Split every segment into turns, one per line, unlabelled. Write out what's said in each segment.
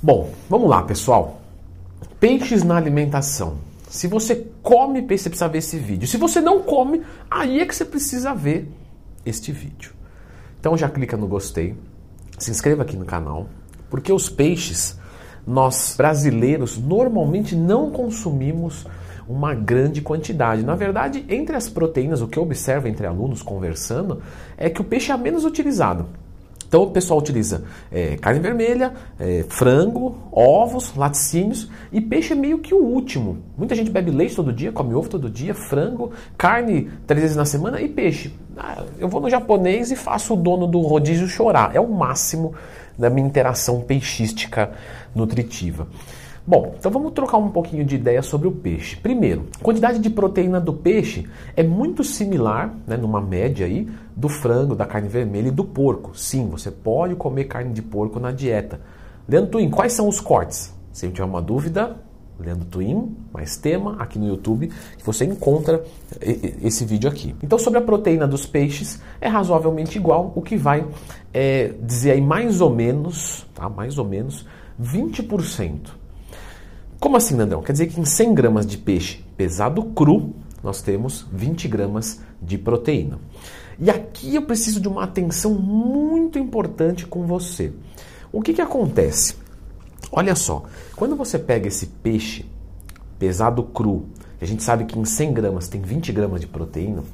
Bom, vamos lá, pessoal. Peixes na alimentação. Se você come peixe, você precisa ver esse vídeo. Se você não come, aí é que você precisa ver este vídeo. Então já clica no gostei, se inscreva aqui no canal, porque os peixes nós brasileiros normalmente não consumimos uma grande quantidade. Na verdade, entre as proteínas, o que eu observo entre alunos conversando é que o peixe é menos utilizado. Então o pessoal utiliza é, carne vermelha, é, frango, ovos, laticínios e peixe é meio que o último. Muita gente bebe leite todo dia, come ovo todo dia, frango, carne três vezes na semana e peixe. Ah, eu vou no japonês e faço o dono do rodízio chorar. É o máximo da minha interação peixística nutritiva. Bom, então vamos trocar um pouquinho de ideia sobre o peixe. Primeiro, a quantidade de proteína do peixe é muito similar, né, numa média aí, do frango, da carne vermelha e do porco. Sim, você pode comer carne de porco na dieta. Leandro Twin, quais são os cortes? Se tiver uma dúvida, Leandro Twin, mais tema, aqui no YouTube, que você encontra esse vídeo aqui. Então, sobre a proteína dos peixes, é razoavelmente igual, o que vai é, dizer aí mais ou menos, tá? mais ou menos, 20%. Como assim, Nandrão? Quer dizer que em 100 gramas de peixe pesado cru, nós temos 20 gramas de proteína. E aqui eu preciso de uma atenção muito importante com você. O que, que acontece? Olha só, quando você pega esse peixe pesado cru, a gente sabe que em 100 gramas tem 20 gramas de proteína,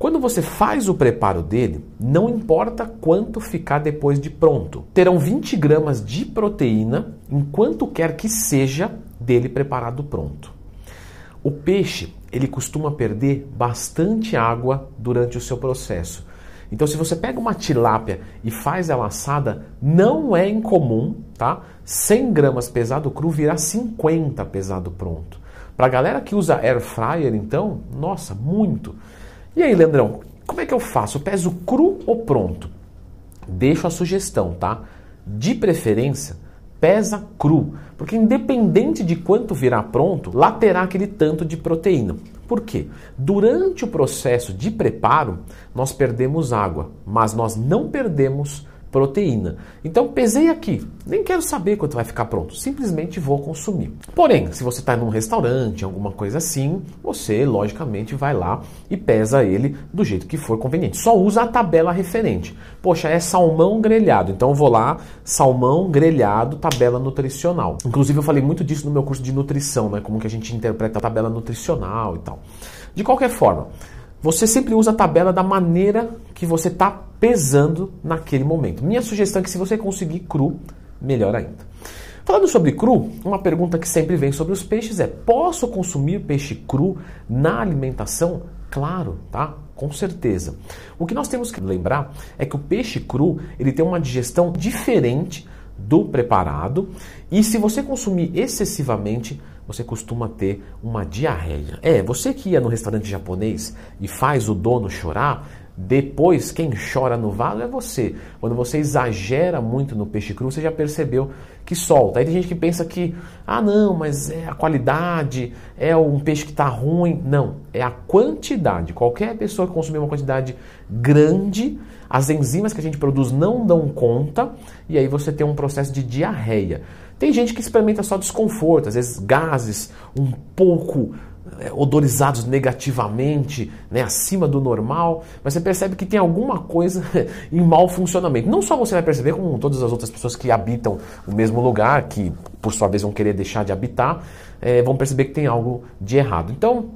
quando você faz o preparo dele, não importa quanto ficar depois de pronto, terão 20 gramas de proteína, enquanto quer que seja dele preparado pronto. O peixe, ele costuma perder bastante água durante o seu processo. Então, se você pega uma tilápia e faz ela assada, não é incomum, tá? 100 gramas pesado cru virar 50 pesado pronto. Para a galera que usa air fryer, então, nossa, muito. E aí, Leandrão, como é que eu faço? Eu peso cru ou pronto? Deixo a sugestão, tá? De preferência, pesa cru, porque independente de quanto virar pronto, lá terá aquele tanto de proteína. Por quê? Durante o processo de preparo, nós perdemos água, mas nós não perdemos proteína. Então pesei aqui, nem quero saber quanto vai ficar pronto, simplesmente vou consumir. Porém, se você está num restaurante, alguma coisa assim, você logicamente vai lá e pesa ele do jeito que for conveniente. Só usa a tabela referente. Poxa, é salmão grelhado, então vou lá, salmão grelhado, tabela nutricional. Inclusive eu falei muito disso no meu curso de nutrição, né? Como que a gente interpreta a tabela nutricional e tal. De qualquer forma, você sempre usa a tabela da maneira que você está pesando naquele momento. Minha sugestão é que se você conseguir cru, melhor ainda. Falando sobre cru, uma pergunta que sempre vem sobre os peixes é: posso consumir peixe cru na alimentação? Claro, tá? Com certeza. O que nós temos que lembrar é que o peixe cru ele tem uma digestão diferente do preparado e se você consumir excessivamente, você costuma ter uma diarreia. É, você que ia no restaurante japonês e faz o dono chorar, depois quem chora no valo é você. Quando você exagera muito no peixe cru, você já percebeu que solta. Aí tem gente que pensa que, ah não, mas é a qualidade, é um peixe que está ruim. Não, é a quantidade. Qualquer pessoa que consumir uma quantidade grande, as enzimas que a gente produz não dão conta e aí você tem um processo de diarreia. Tem gente que experimenta só desconforto, às vezes gases um pouco odorizados negativamente, né, acima do normal, mas você percebe que tem alguma coisa em mau funcionamento. Não só você vai perceber, como todas as outras pessoas que habitam o mesmo lugar, que por sua vez vão querer deixar de habitar, é, vão perceber que tem algo de errado. Então,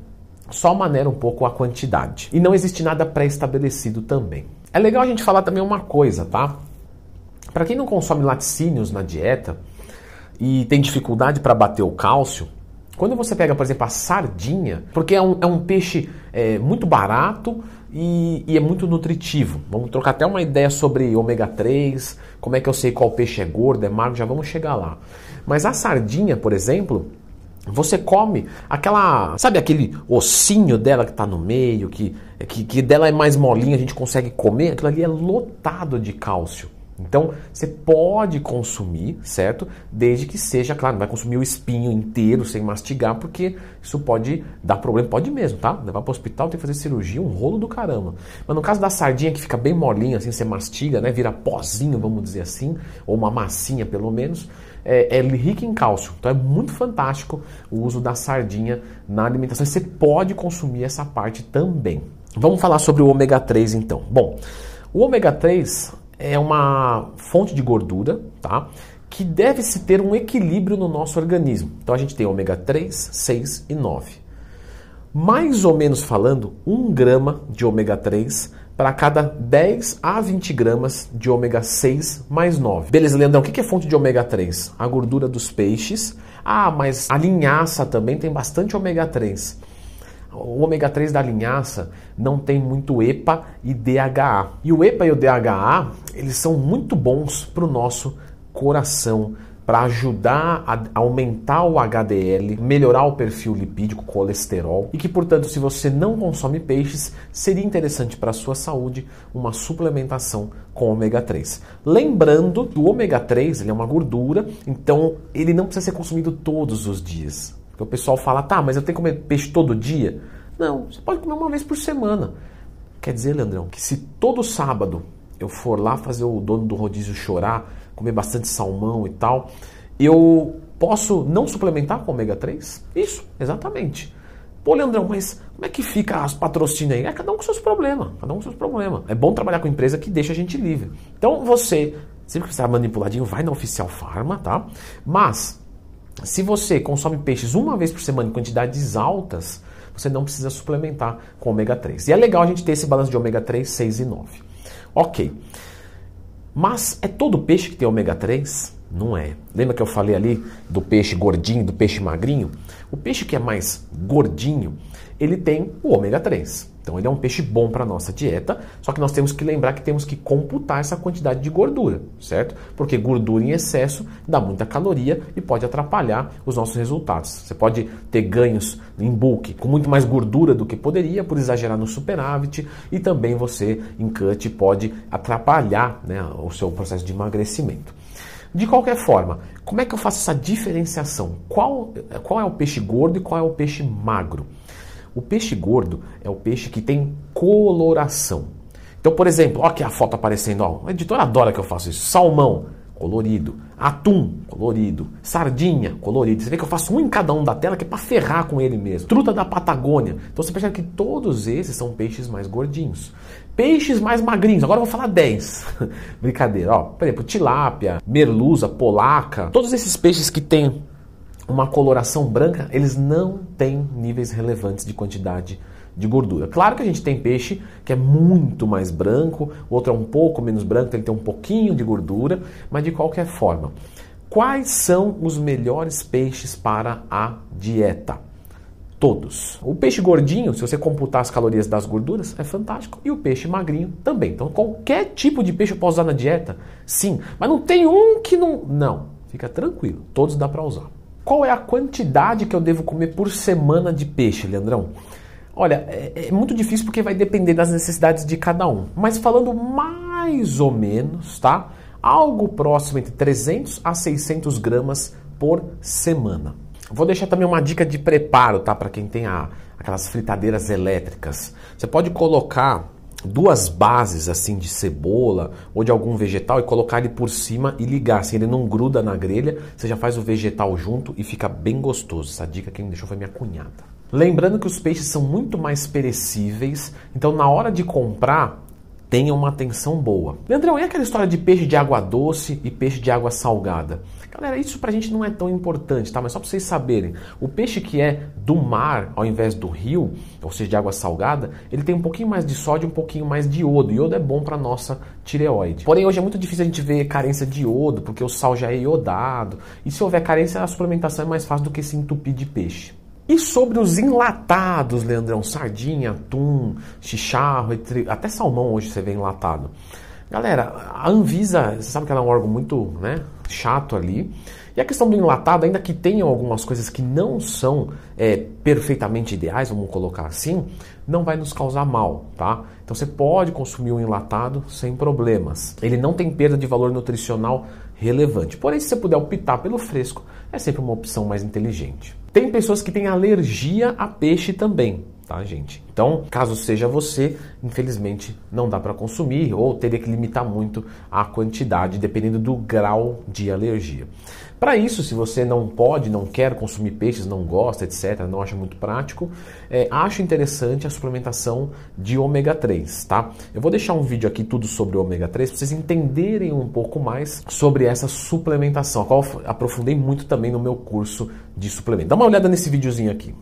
só maneira um pouco a quantidade. E não existe nada pré-estabelecido também. É legal a gente falar também uma coisa, tá? Para quem não consome laticínios na dieta, e tem dificuldade para bater o cálcio, quando você pega, por exemplo, a sardinha, porque é um, é um peixe é, muito barato e, e, é muito nutritivo. Vamos trocar até uma ideia sobre ômega 3, como é que eu sei qual peixe é gordo, é magro, já vamos chegar lá. Mas a sardinha, por exemplo, você come aquela, sabe aquele ossinho dela que está no meio, que, que, que dela é mais molinha, a gente consegue comer, aquilo ali é lotado de cálcio. Então, você pode consumir, certo? Desde que seja, claro, não vai consumir o espinho inteiro sem mastigar, porque isso pode dar problema, pode mesmo, tá? Levar para o hospital, tem que fazer cirurgia, um rolo do caramba. Mas no caso da sardinha que fica bem molinha, assim, você mastiga, né? Vira pozinho, vamos dizer assim, ou uma massinha pelo menos, é, é rica em cálcio. Então é muito fantástico o uso da sardinha na alimentação. Você pode consumir essa parte também. Vamos falar sobre o ômega 3 então. Bom, o ômega 3 é uma fonte de gordura, tá? Que deve se ter um equilíbrio no nosso organismo. Então a gente tem ômega 3, 6 e 9. Mais ou menos falando, 1 grama de ômega 3 para cada 10 a 20 gramas de ômega 6 mais 9. Beleza, Leandrão, o que é fonte de ômega 3? A gordura dos peixes. Ah, mas a linhaça também tem bastante ômega 3 o ômega 3 da linhaça não tem muito EPA e DHA. E o EPA e o DHA, eles são muito bons para o nosso coração, para ajudar a aumentar o HDL, melhorar o perfil lipídico, colesterol, e que, portanto, se você não consome peixes, seria interessante para a sua saúde uma suplementação com ômega 3. Lembrando que o ômega 3 ele é uma gordura, então ele não precisa ser consumido todos os dias. Porque o pessoal fala, tá, mas eu tenho que comer peixe todo dia? Não, você pode comer uma vez por semana. Quer dizer, Leandrão, que se todo sábado eu for lá fazer o dono do rodízio chorar, comer bastante salmão e tal, eu posso não suplementar com ômega 3? Isso, exatamente. Pô, Leandrão, mas como é que fica as patrocínios aí? É cada um com seus problemas, cada um com seus problemas. É bom trabalhar com empresa que deixa a gente livre. Então você, sempre que você está manipuladinho, vai na Oficial Farma, tá? Mas se você consome peixes uma vez por semana em quantidades altas, você não precisa suplementar com ômega 3. E é legal a gente ter esse balanço de ômega 3, 6 e 9. Ok. Mas é todo peixe que tem ômega 3? Não é. Lembra que eu falei ali do peixe gordinho, do peixe magrinho? O peixe que é mais gordinho, ele tem o ômega 3. Então ele é um peixe bom para a nossa dieta, só que nós temos que lembrar que temos que computar essa quantidade de gordura, certo? Porque gordura em excesso dá muita caloria e pode atrapalhar os nossos resultados. Você pode ter ganhos em bulk com muito mais gordura do que poderia por exagerar no superávit e também você em cut pode atrapalhar né, o seu processo de emagrecimento. De qualquer forma, como é que eu faço essa diferenciação? Qual, qual é o peixe gordo e qual é o peixe magro? O peixe gordo é o peixe que tem coloração. Então, por exemplo, olha aqui a foto aparecendo. Ó, o editor adora que eu faça isso. Salmão, colorido. Atum, colorido. Sardinha, colorido. Você vê que eu faço um em cada um da tela que é para ferrar com ele mesmo. Truta da Patagônia. Então você percebe que todos esses são peixes mais gordinhos. Peixes mais magrinhos. Agora eu vou falar 10. Brincadeira. Ó, por exemplo, tilápia, merluza, polaca. Todos esses peixes que têm uma coloração branca, eles não têm níveis relevantes de quantidade de gordura. Claro que a gente tem peixe que é muito mais branco, outro é um pouco menos branco, ele tem um pouquinho de gordura, mas de qualquer forma, quais são os melhores peixes para a dieta? Todos. O peixe gordinho, se você computar as calorias das gorduras, é fantástico. E o peixe magrinho também. Então, qualquer tipo de peixe eu posso usar na dieta? Sim. Mas não tem um que não. Não. Fica tranquilo. Todos dá para usar. Qual é a quantidade que eu devo comer por semana de peixe, Leandrão? Olha, é, é, muito difícil porque vai depender das necessidades de cada um. Mas falando mais ou menos, tá? Algo próximo entre 300 a 600 gramas por semana. Vou deixar também uma dica de preparo, tá? Para quem tem a, aquelas fritadeiras elétricas. Você pode colocar duas bases assim de cebola ou de algum vegetal e colocar ele por cima e ligar. Assim ele não gruda na grelha, você já faz o vegetal junto e fica bem gostoso. Essa dica quem me deixou foi minha cunhada. Lembrando que os peixes são muito mais perecíveis, então na hora de comprar, tenha uma atenção boa. Leandrão, e aquela história de peixe de água doce e peixe de água salgada? Galera, isso pra gente não é tão importante, tá? Mas só pra vocês saberem, o peixe que é do mar ao invés do rio, ou seja, de água salgada, ele tem um pouquinho mais de sódio e um pouquinho mais de iodo. Iodo é bom pra nossa tireoide. Porém, hoje é muito difícil a gente ver carência de iodo, porque o sal já é iodado. E se houver carência, a suplementação é mais fácil do que se entupir de peixe. E sobre os enlatados, Leandrão, sardinha, atum, chicharro, até salmão hoje você vê enlatado. Galera, a Anvisa, você sabe que ela é um órgão muito né, chato ali. E a questão do enlatado, ainda que tenham algumas coisas que não são é, perfeitamente ideais, vamos colocar assim, não vai nos causar mal, tá? Então você pode consumir um enlatado sem problemas. Ele não tem perda de valor nutricional relevante. Porém, se você puder optar pelo fresco, é sempre uma opção mais inteligente. Tem pessoas que têm alergia a peixe também tá, gente? Então, caso seja você, infelizmente não dá para consumir ou teria que limitar muito a quantidade, dependendo do grau de alergia. Para isso, se você não pode, não quer consumir peixes, não gosta, etc., não acha muito prático, é, acho interessante a suplementação de ômega 3, tá? Eu vou deixar um vídeo aqui tudo sobre o ômega 3 para vocês entenderem um pouco mais sobre essa suplementação, a qual aprofundei muito também no meu curso de suplemento. Dá uma olhada nesse videozinho aqui.